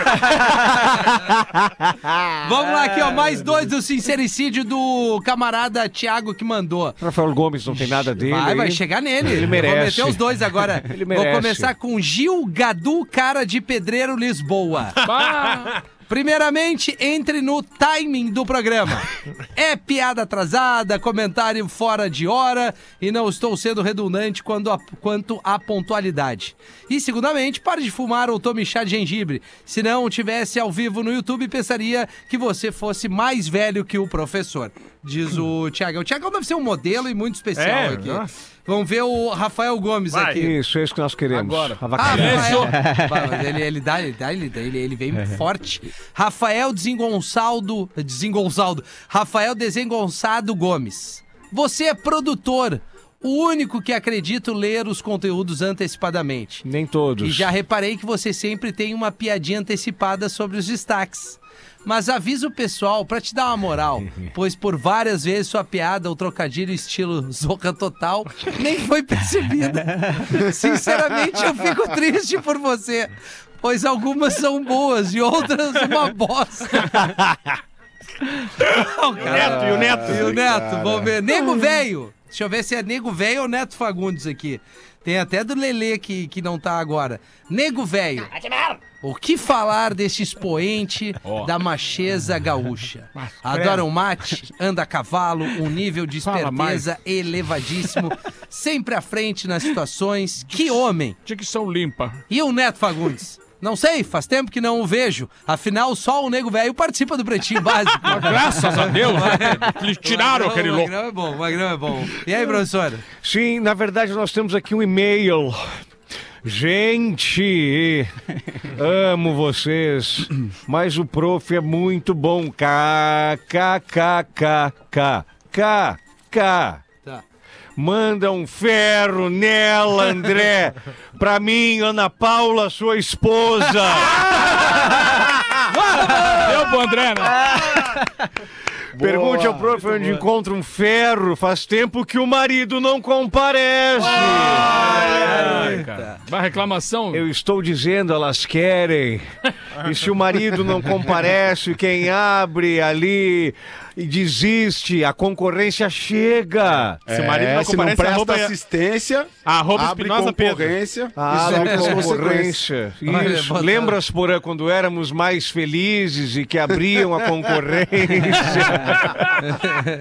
Vamos lá aqui, ó. Mais dois do sincericídio do camarada Thiago que mandou. Rafael Gomes não tem nada dele. Vai, vai aí. chegar nele. Ele Vou merece. meter os dois agora. Ele Vou merece. começar com Gil Gadu, cara de pedreiro Lisboa. Bah, Primeiramente, entre no timing do programa. É piada atrasada, comentário fora de hora e não estou sendo redundante quando a- quanto à pontualidade. E, segundamente, pare de fumar ou tome chá de gengibre. Se não tivesse ao vivo no YouTube, pensaria que você fosse mais velho que o professor. Diz o Tiagão. O Tiagão deve ser um modelo e muito especial É, aqui. nossa. Vamos ver o Rafael Gomes Vai. aqui. Isso, é isso que nós queremos. Agora. Ah, Avacalhar. Mas ele, ele dá, ele dá, ele, dá, ele, ele vem forte. Rafael Desengonçaldo. Desengonçaldo. Rafael Desengonçado Gomes. Você é produtor. O único que acredito ler os conteúdos antecipadamente. Nem todos. E já reparei que você sempre tem uma piadinha antecipada sobre os destaques. Mas avisa o pessoal pra te dar uma moral, pois por várias vezes sua piada ou trocadilho estilo Zorra Total nem foi percebida. Sinceramente, eu fico triste por você, pois algumas são boas e outras uma bosta. Não, cara. Neto, e o Neto? E o Neto, vamos ver. Nego Velho. Deixa eu ver se é Nego Velho ou Neto Fagundes aqui. Tem até do Lelê que, que não tá agora. Nego Velho. O que falar desse expoente da macheza gaúcha? Adora um mate, anda a cavalo, um nível de esperteza elevadíssimo, sempre à frente nas situações. Que homem! dicção limpa. E o Neto Fagundes? Não sei, faz tempo que não o vejo. Afinal, só o Nego Velho participa do Pretinho Básico. Graças a Deus, né? Eles tiraram aquele O louco. Magrão é bom, o Magrão é bom. E aí, professor? Sim, na verdade nós temos aqui um e-mail. Gente, amo vocês, mas o prof é muito bom. K, K, K, K, K, K, K. Tá. Manda um ferro nela, André. Pra mim, Ana Paula, sua esposa. Deu pro André, né? Pergunte ao prof onde encontra um ferro. Faz tempo que o marido não comparece. Ai, cara. Vai reclamação. Eu estou dizendo, elas querem. E se o marido não comparece, quem abre ali e desiste, a concorrência chega. Se o marido É, não se não presta arroba- assistência, Arroba abre concorrência Ah, a consequências. concorrência. Olha, Isso. botaram. Lembras, Porã, quando éramos mais felizes e que abriam a concorrência?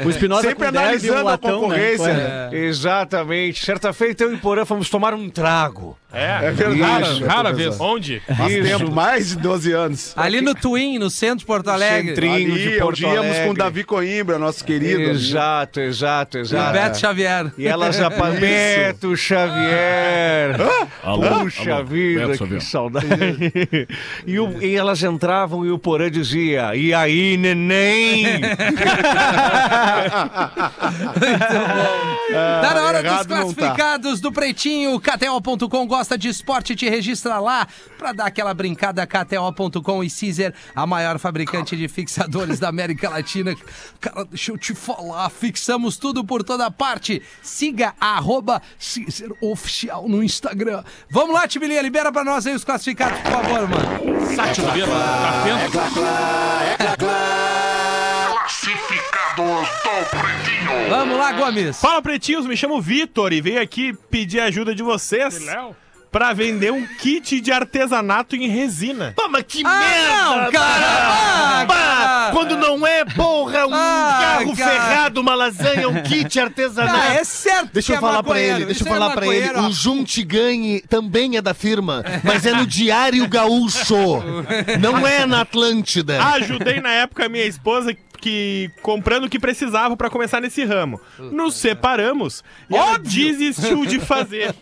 O Espinosa Sempre com 10 um analisando a latão, né? concorrência. É. Exatamente. Certa feita, eu e Porã fomos tomar um trago. É, É verdade. Isso, Rara professor. vez. Onde? Faz Isso. tempo, mais de 12 anos. Ali no Twin, no centro de Porto Alegre. Centrinho. Ali, de Porto onde íamos Alegre. com o Davi Coimbra, nosso querido. Exato, exato, E o exato. Beto Xavier. E elas apatam. Beto Xavier. Alô, Puxa alô, vida, Beto que Xavier. saudade. E, o- e elas entravam e o Porã dizia: E aí, neném? Tá na hora dos tá. classificados do Pretinho. KTO.com gosta de esporte, te registra lá pra dar aquela brincada. KTO.com e Caesar, a maior fabricante de fixadores da América Latina. Cara, deixa eu te falar, fixamos tudo por toda parte. Siga arroba Caesar Oficial no Instagram. Vamos lá, Tibilinha, libera pra nós aí os classificados, por favor, mano. Dele, tá atento. Vamos lá, Gomes. Fala, pretinhos, me chamo Vitor e venho aqui pedir a ajuda de vocês Léo. Pra vender um kit de artesanato em resina. Pô, mas que Ah, merda! não, cara! Ah, cara! quando não é, porra, um Ah, carro cara. ferrado, uma lasanha, um kit artesanal. Ah, é certo Deixa que eu é falar pra ele, deixa eu é falar pra ele. O Junte Ganhe também é da firma, mas é no Diário Gaúcho. Não é na Atlântida. Ajudei na época a minha esposa que comprando o que precisava pra começar nesse ramo. Nos separamos e ela desistiu de fazer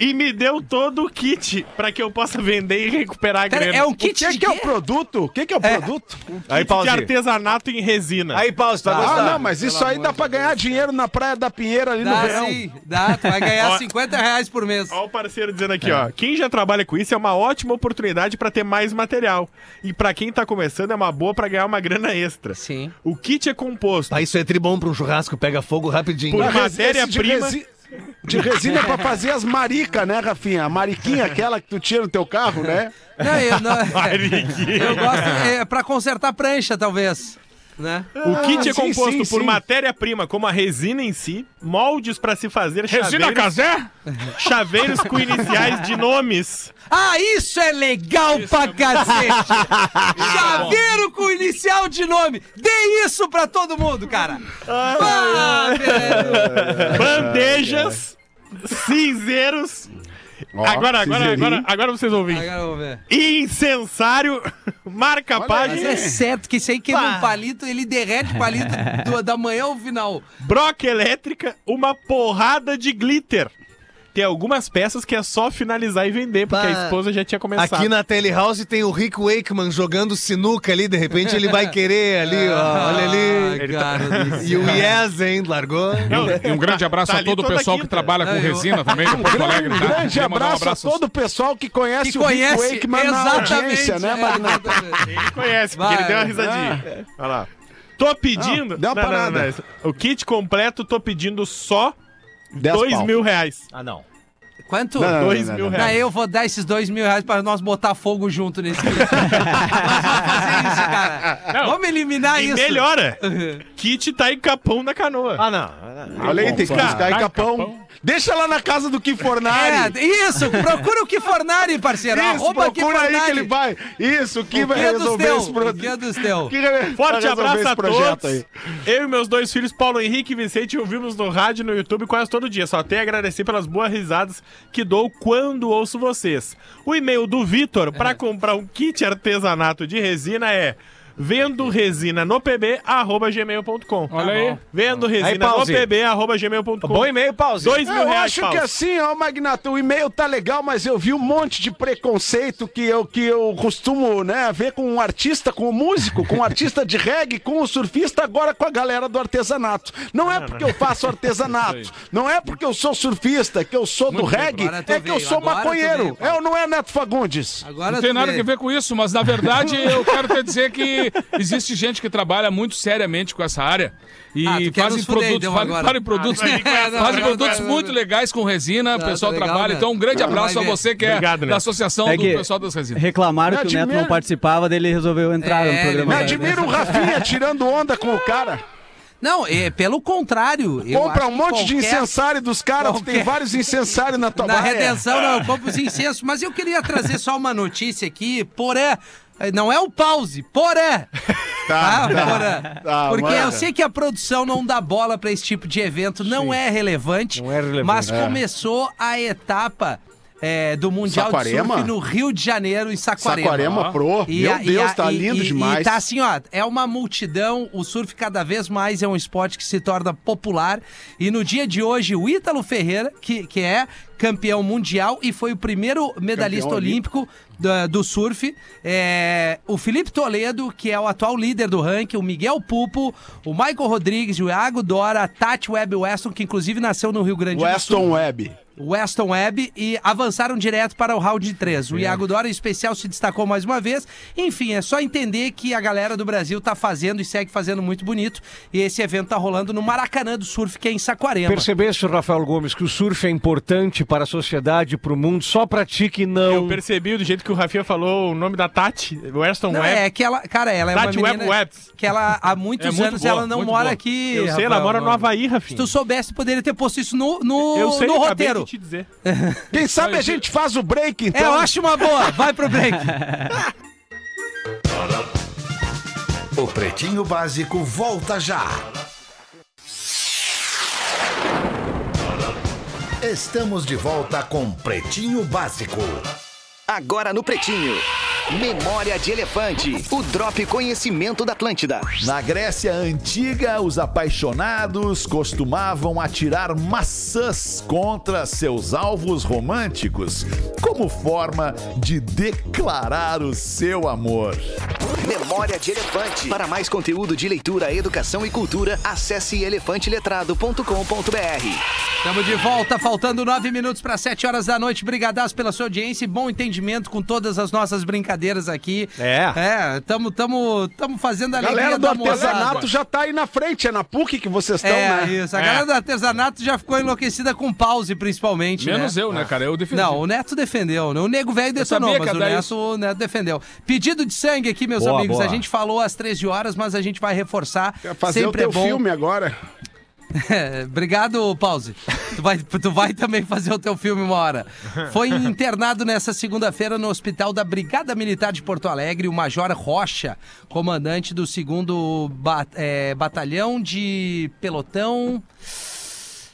e me deu todo o kit pra que eu possa vender e recuperar a Pera, grana. é um O kit que, de que é o produto? O que, que é o produto? Aí, de Pause. artesanato em resina. Aí, Pause, tá Ah, gostando? não, mas isso aí dá pra ganhar dinheiro na Praia da Pinheira ali no Dá verão. sim, dá. Tu vai ganhar Ó. 50 reais por mês. Ó o parceiro dizendo aqui, ó. Quem já trabalha com isso é uma ótima oportunidade pra ter mais material. E pra quem tá começando é uma boa pra ganhar uma grana extra. Sim. O kit é composto Ah, isso é tribom pra um churrasco, pega fogo rapidinho. por matéria-prima. De, resi... de resina é pra fazer as maricas, né, Rafinha? A mariquinha, aquela que tu tira no teu carro, né? Não, eu, não, Mariquinha. eu gosto é, pra consertar prancha, talvez. Né? O kit é sim, composto sim, por matéria-prima, como a resina em si, moldes para se fazer Resina chaveiros, Casé? chaveiros com iniciais de nomes. Ah, isso é legal pra cacete! Chaveiro com inicial de nome! Dê isso pra todo mundo, cara! Ah, velho! Bandejas, cinzeiros. Agora, agora, cinzeirinho. agora, agora vocês ouvem. Agora vamos ver. Incensário, marca Mas página, é certo que esse aí queima um palito, ele derrete o palito do- da manhã ao final. broca elétrica, uma porrada de glitter. Tem algumas peças que é só finalizar e vender, porque Bah. a esposa já tinha começado. Aqui na Telehouse tem o Rick Wakeman jogando sinuca ali, de repente ele vai querer ali, ó. Olha ali. Cara do E o. Yes, hein? Largou. E um grande abraço tá a todo o pessoal que quinta. trabalha com Não, eu- resina também, de Porto Alegre. Um tá? grande mandar um abraço a todo o pessoal que conhece Que o Rick conhece Wakeman na exatamente. audiência, né, é, Magnata? Ele conhece, porque Vai, ele deu uma é. risadinha. Olha lá. Tô pedindo. Ah, deu uma parada. O kit completo, tô pedindo só dois pau. mil reais. Ah, não. Quanto? Não, não, Dois não, mil não. Não, reais. eu vou dar esses dois mil reais pra nós botar fogo junto nesse nós vamos fazer isso, cara. Não. Vamos eliminar E isso. melhora. Kit tá em capão na canoa. Ah, não. Olha aí, tem que buscar em Capão. Capão. Deixa lá na casa do Kifornari. É, isso, procura o que Fornari, parceiro. Isso, Arroba procura aí Fornari. que ele vai. Isso, que O vai é resolver teu? esse projeto. que é dos teu? Forte abraço a projeto todos. aí. Eu e meus dois filhos, Paulo Henrique e Vicente, ouvimos no rádio e no YouTube quase todo dia. Só tenho a agradecer pelas boas risadas que dou quando ouço vocês. O e-mail do Vitor para comprar um kit artesanato de resina é vendo resina no pb arroba gmail.com. Olha aí. Vendo resina no pause. pb arroba gmail.com. Bom e-mail, pause. Dois mil Eu reais, acho Paulo. que assim, ó, Magnata, o e-mail tá legal, mas eu vi um monte de preconceito que eu, que eu costumo, né, ver com um artista, com o músico, com o artista de reggae, com o surfista, agora com a galera do artesanato. Não é porque eu faço artesanato, não é porque eu sou surfista, que eu sou do reggae, Agora tu é que eu veio, sou agora tu maconheiro. veio, Paulo. É ou não é, Neto Fagundes? Agora Não tem tu nada vê. a ver com isso, mas na verdade eu quero te dizer que existe gente que trabalha muito seriamente com essa área e Ah, fazem produtos, então, fazem, agora. fazem produtos, Ah, fazem produtos não, muito legais com resina, o Tá, pessoal tá legal, trabalha. né? Então um grande abraço a você que é Obrigado, da Neto. Associação É do Pessoal das Resinas. reclamaram que o Neto não participava, dele ele resolveu entrar É, no programa. Me admira o Rafinha tirando onda com o cara. Não, é, pelo contrário. eu Compra acho um monte de qualquer- incensário dos caras, tu tem qualquer- vários incensários na tua Na baia. redenção, não, eu compro os incensos. Mas eu queria trazer só uma notícia aqui, porém. Não é o pause, porém. Tá, porém. tá, Porque manda. eu sei que a produção não dá bola pra esse tipo de evento, não é relevante. Não é relevante. Mas É. começou a etapa é, do Mundial Saquarema? de Surf no Rio de Janeiro, em Saquarema. Saquarema Pro. E Meu a- e Deus, a- tá e- lindo e- demais. E tá assim, ó, é uma multidão, o surf cada vez mais é um esporte que se torna popular. E no dia de hoje, o Ítalo Ferreira, que, que é campeão mundial e foi o primeiro medalhista Campeão olímpico da- do, surf, é, o Felipe Toledo, que é o atual líder do ranking, o Miguel Pupo, o Michael Rodrigues, o Iago Dora, a Tati Webb Weston, que inclusive nasceu no Rio Grande do Sul. Weston Webb. Weston Webb e avançaram direto para o round de três. O Iago Dora, em especial, se destacou mais uma vez. Enfim, é só entender que a galera do Brasil tá fazendo e segue fazendo muito bonito. E esse evento tá rolando no Maracanã do Surf, que é em Saquarema. Percebeste, Rafael Gomes, que o surf é importante para a sociedade, para o mundo, só pratique Eu não. percebi do jeito que o Rafinha falou o nome da Tati, Weston Não, Webb. é que ela, cara, ela é Tati uma Webb menina Webs. que ela há muitos É muito anos boa, ela não mora boa. aqui. Eu sei, ela Rafael. mora no Havaí, Se Rafinha. tu soubesse, poderia ter posto isso no, no, Eu sei, no roteiro. Te dizer. Quem sabe a gente faz o break, então. É, eu acho uma boa. Vai pro break. O Pretinho Básico volta já. Estamos de volta com Pretinho Básico. Agora no Pretinho. Memória de Elefante. O Drop Conhecimento da Atlântida. Na Grécia Antiga, os apaixonados costumavam atirar maçãs contra seus alvos românticos, como forma de declarar o seu amor. Memória de Elefante. Para mais conteúdo de leitura, educação e cultura, acesse elefanteletrado.com.br. Estamos de volta, faltando nove minutos para sete horas da noite. Brigadaço pela sua audiência e bom entendimento com todas as nossas brincadeiras. Brincadeiras aqui. É. É, tamo, tamo, tamo fazendo a A galera do da moçada. artesanato já tá aí na frente, é na PUC que vocês estão, É, né? isso. A galera do artesanato já ficou enlouquecida com pause, principalmente. Menos né? eu, né, cara? Eu defendi. Não, o Neto defendeu. né? O nego velho detonou, mas o Neto, isso. o Neto defendeu. Pedido de sangue aqui, meus Boa, amigos. boa. A gente falou às 13 horas, mas a gente vai reforçar. Quer fazer Sempre o teu é bom. filme agora. Obrigado, Pause. Tu vai, tu vai também fazer o teu filme uma hora. Foi internado nessa segunda-feira no hospital da Brigada Militar de Porto Alegre o Major Rocha, comandante do segundo é, batalhão de pelotão.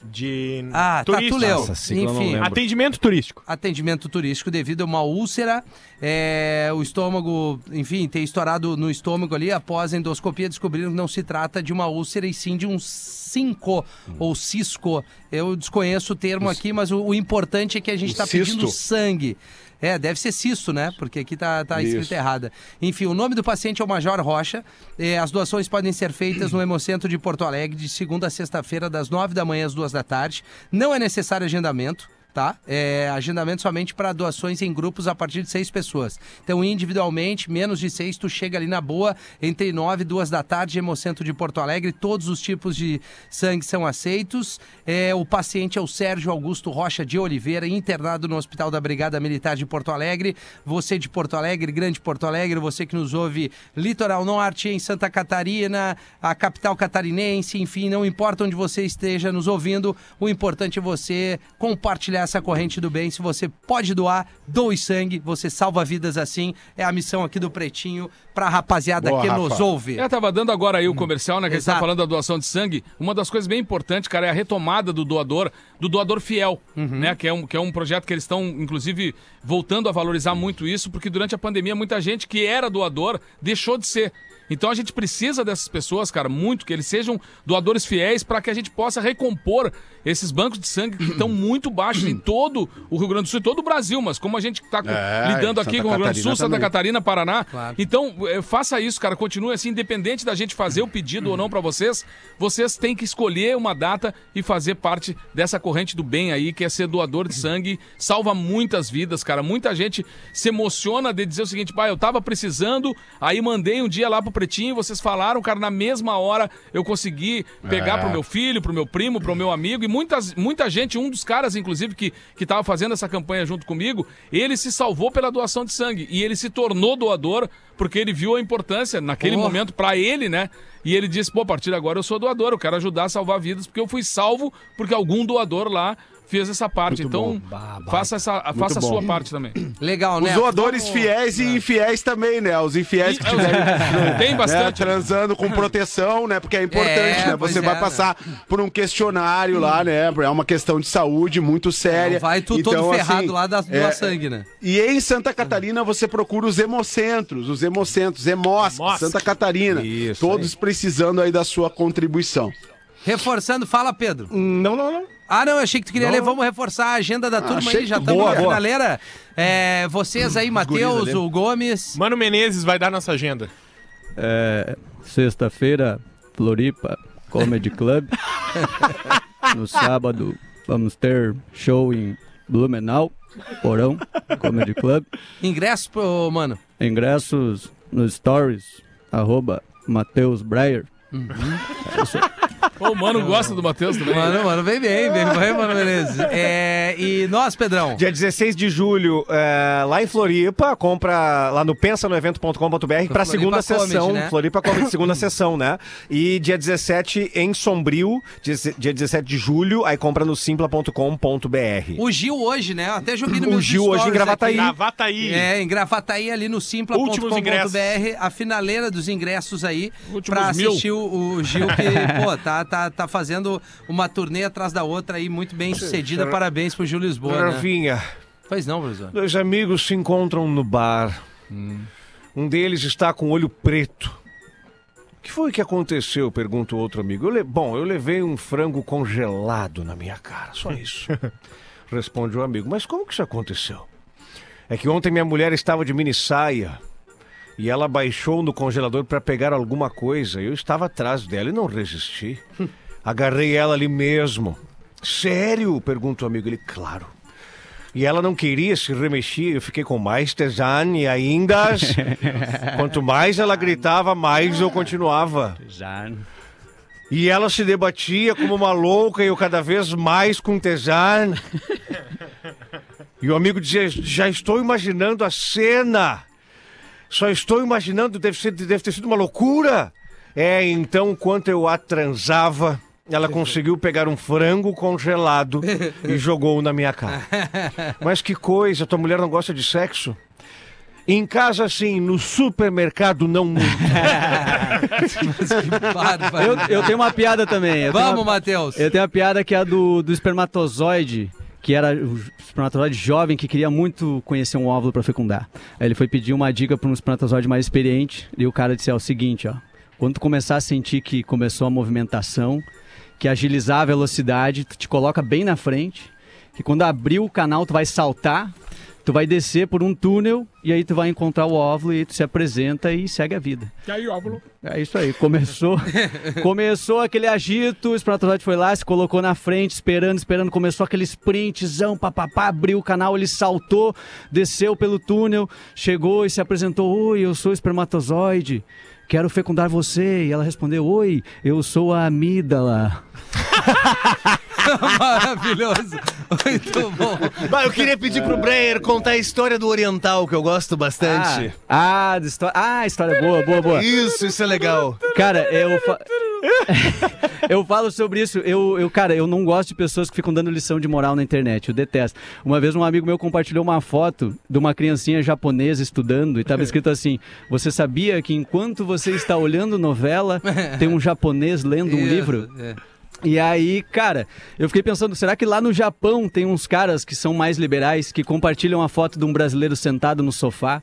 De Ah, tá, tu turistas. leu. Nossa, Enfim. Atendimento turístico. atendimento turístico devido a uma úlcera. É, o estômago, enfim, ter estourado no estômago ali. Após a endoscopia, descobriram que não se trata de uma úlcera e sim de um cinco ou cisco. Eu desconheço o termo aqui, mas o, o importante é que a gente está pedindo sangue. É, deve ser cisto, né? Porque aqui tá, tá escrito errada. Enfim, o nome do paciente é o Major Rocha. É, as doações podem ser feitas no Hemocentro de Porto Alegre de segunda a sexta-feira, das nove da manhã às duas da tarde. Não é necessário agendamento. Tá? É, agendamento somente para doações em grupos a partir de seis pessoas. Então, individualmente, menos de seis, tu chega ali na boa, entre nove e duas da tarde, Hemocentro de Porto Alegre. Todos os tipos de sangue são aceitos. É, o paciente é o Sérgio Augusto Rocha de Oliveira, internado no Hospital da Brigada Militar de Porto Alegre. Você de Porto Alegre, Grande Porto Alegre, você que nos ouve Litoral Norte, em Santa Catarina, a capital catarinense, enfim, não importa onde você esteja nos ouvindo, o importante é você compartilhar essa corrente do bem. Se você pode doar, doe sangue, você salva vidas assim. É a missão aqui do Pretinho pra rapaziada Boa, que Rafa. nos ouve. É, tava dando agora aí o comercial, né? Que a gente tá Exato. falando da doação de sangue. Uma das coisas bem importantes, cara, é a retomada do doador, do doador fiel, né? Que é, um, que é um projeto que eles estão, inclusive, voltando a valorizar muito isso, porque durante a pandemia muita gente que era doador deixou de ser. Então a gente precisa dessas pessoas, cara, muito, que eles sejam doadores fiéis para que a gente possa recompor esses bancos de sangue que estão muito baixos em todo o Rio Grande do Sul e todo o Brasil, mas como a gente está É, lidando aqui Santa com o Rio Grande do Sul, Catarina Santa também. Catarina, Paraná. Claro. Então, eh, faça isso, cara. Continue assim, independente da gente fazer o pedido ou não pra vocês, vocês têm que escolher uma data e fazer parte dessa corrente do bem aí, que é ser doador de sangue. Salva muitas vidas, cara. Muita gente se emociona de dizer o seguinte, pai, eu tava precisando, aí mandei um dia lá pro Pretinho, vocês falaram, cara, na mesma hora eu consegui pegar É. pro meu filho, pro meu primo, pro meu amigo, e muitas, muita gente, um dos caras, inclusive, que, que tava fazendo essa campanha junto comigo, ele se salvou pela doação de sangue. E ele se tornou doador porque ele viu a importância naquele Porra. momento pra ele, né? E ele disse: pô, a partir de agora eu sou doador, eu quero ajudar a salvar vidas, porque eu fui salvo porque algum doador lá fez essa parte. então, faça, essa, faça a bom. sua parte também. Legal, Os né? doadores Vamos- fiéis e infiéis também, né? Os infiéis que tiverem Tem né, bastante. transando com proteção, né? Porque é importante, É, né? Você é, vai né? passar por um questionário lá, né? É uma questão de saúde muito séria. Vai tu todo Então, ferrado assim, lá da, é, sangue, né? E em Santa Catarina você procura os hemocentros, os hemocentros, Hemosc, Hemosc. Santa Catarina. Isso todos precisando aí da sua contribuição. Reforçando, fala, Pedro. Não, não, não. Ah, não, eu achei que tu queria ler. Vamos reforçar a agenda da turma achei aí, já estamos na boa. finaleira. É, vocês aí, Matheus, o Gomes. Mano Menezes vai dar nossa agenda. É, Sexta-feira, Floripa Comedy Club. no sábado, vamos ter show em Blumenau, Porão Comedy Club. Ingresso pro, mano. Ingressos nos stories, arroba Matheus Breyer. Pô, o mano gosta do Matheus também. Mano, mano, vem bem, vem bem, mano, Menezes. É, e nós, Pedrão? Dia 16 de julho, é, lá em Floripa, compra lá no pensanoevento.com.br pra Floripa segunda Comedy, sessão. né? Floripa Comedy, segunda sessão, né? E dia 17 em Sombrio, dia, dia 17 de julho, aí compra no simpla.com.br. O Gil hoje, né? Até joguei no O meus Gil hoje em Gravataí. aqui. Gravataí. É, em Gravataí, ali no simpla.com.br, a finaleira dos ingressos aí, Últimos pra mil. assistir o, o Gil, que, pô, tá, tá, tá fazendo uma turnê atrás da outra aí, muito bem sucedida. Parabéns pro Gil Lisboa, né? Rafinha, Pois não, professor. dois amigos se encontram no bar. Um deles está com o olho preto. O que foi que aconteceu? Pergunta o outro amigo. Eu le- Bom, eu levei um frango congelado na minha cara, só isso. Responde o amigo. Mas como que isso aconteceu? É que ontem minha mulher estava de mini saia e ela baixou no congelador para pegar alguma coisa. Eu estava atrás dela e não resisti. Agarrei ela ali mesmo. Sério? Pergunta o amigo. Ele, claro. E ela não queria se remexer, eu fiquei com mais tesão e ainda. quanto mais ela gritava, mais eu continuava. E ela se debatia como uma louca e eu cada vez mais com tesão. E o amigo dizia: Já estou imaginando a cena. Só estou imaginando, deve, ser, deve ter sido uma loucura. É, então, enquanto eu a transava, ela conseguiu pegar um frango congelado e jogou na minha cara. Mas que coisa, tua mulher não gosta de sexo? Em casa, sim, no supermercado, não muito. Eu, eu tenho uma piada também. Eu Vamos, uma- Matheus. Eu tenho uma piada que é a do, do espermatozoide, que era o espermatozoide jovem que queria muito conhecer um óvulo para fecundar. Aí ele foi pedir uma dica para um espermatozoide mais experiente e o cara disse: é o seguinte, ó. Quando tu começar a sentir que começou a movimentação, que agilizar a velocidade, tu te coloca bem na frente, que quando abrir o canal tu vai saltar, tu vai descer por um túnel e aí tu vai encontrar o óvulo e tu se apresenta e segue a vida. E aí, óvulo? É isso aí, começou, começou aquele agito, o espermatozoide foi lá, se colocou na frente, esperando, esperando, começou aquele sprintzão, papapá, abriu o canal, ele saltou, desceu pelo túnel, chegou e se apresentou, oi, eu sou o espermatozoide, quero fecundar você, e ela respondeu, oi, eu sou a amígdala. Maravilhoso. Muito bom. Bah, eu queria pedir pro Breyer contar a história do Oriental, que eu gosto bastante. Ah, ah, de histó- ah, história boa, boa, boa. Isso, isso é legal. Cara, eu, fa- eu falo sobre isso. Eu, eu, cara, eu não gosto de pessoas que ficam dando lição de moral na internet. Eu detesto. Uma vez um amigo meu compartilhou uma foto de uma criancinha japonesa estudando e estava escrito assim: Você sabia que enquanto você está olhando novela, tem um japonês lendo um livro? é. E aí, cara, eu fiquei pensando, será que lá no Japão tem uns caras que são mais liberais, que compartilham a foto de um brasileiro sentado no sofá?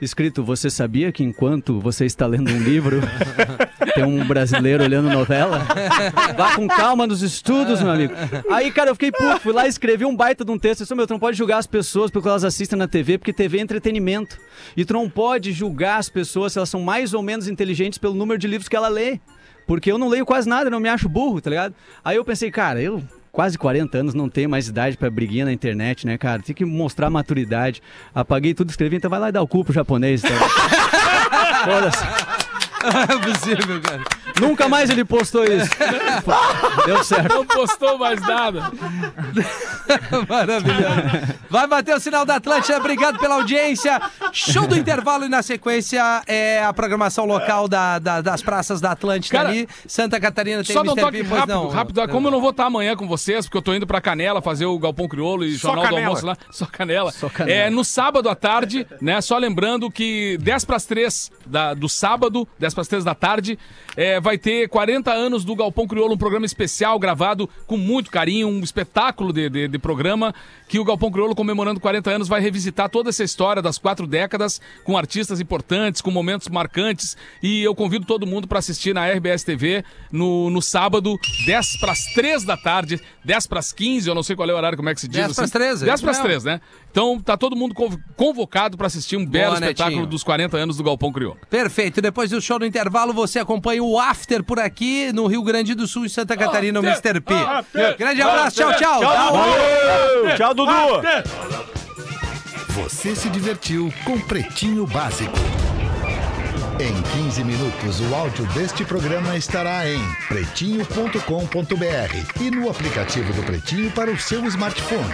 Escrito, você sabia que enquanto você está lendo um livro, tem um brasileiro olhando novela? Vá com calma nos estudos, meu amigo. Aí, cara, eu fiquei puto, fui lá e escrevi um baita de um texto. Eu disse, meu, tu não pode julgar as pessoas porque elas assistem na TV, porque TV é entretenimento. E tu não pode julgar as pessoas se elas são mais ou menos inteligentes pelo número de livros que ela lê. Porque eu não leio quase nada, não me acho burro, tá ligado? Aí eu pensei, cara, eu quase 40 anos não tenho mais idade pra briguinha na internet, né, cara? Tem que mostrar maturidade. Apaguei tudo, escrevi, então vai lá e dá o cu pro japonês. Então. Foda-se. É possível, cara. Nunca mais ele postou isso. Deu certo. Não postou mais nada. Maravilhoso. Vai bater o sinal da Atlântida. Obrigado pela audiência. Show do intervalo e na sequência é a programação local da, da- das praças da Atlântida Cara, ali. Santa Catarina tem Só não Mr. toque P, rápido, não. rápido. Como eu não vou estar amanhã com vocês, porque eu tô indo pra Canela fazer o Galpão Crioulo e Só Jornal do. Almoço lá. Só Canela. Só Canela. É, no sábado à tarde, né? Só lembrando que 10 pras 3 da, do sábado, 10 pras 3 da tarde, é, vai ter 40 anos do Galpão Crioulo, um programa especial gravado com muito carinho, um espetáculo de, de, de programa que o Galpão Crioulo, comemorando 40 anos, vai revisitar toda essa história das quatro décadas com artistas importantes, com momentos marcantes. E eu convido todo mundo para assistir na RBS TV no, no sábado, 10 para as 3 da tarde, 10 para as 15, eu não sei qual é o horário, como é que se diz. 10 pras 13, 10 isso para as mesmo. 3, né? Então tá todo mundo conv- convocado para assistir um belo Boa, espetáculo Netinho. dos 40 anos do Galpão Crioulo. Perfeito. Depois do show do intervalo, você acompanha o After por aqui no Rio Grande do Sul e Santa Catarina, o Mr. P. Grande abraço, tchau, tchau. Dá um- Tchau, Dudu! Você se divertiu com Pretinho Básico. Em 15 minutos, o áudio deste programa estará em pretinho.com.br e no aplicativo do Pretinho para o seu smartphone.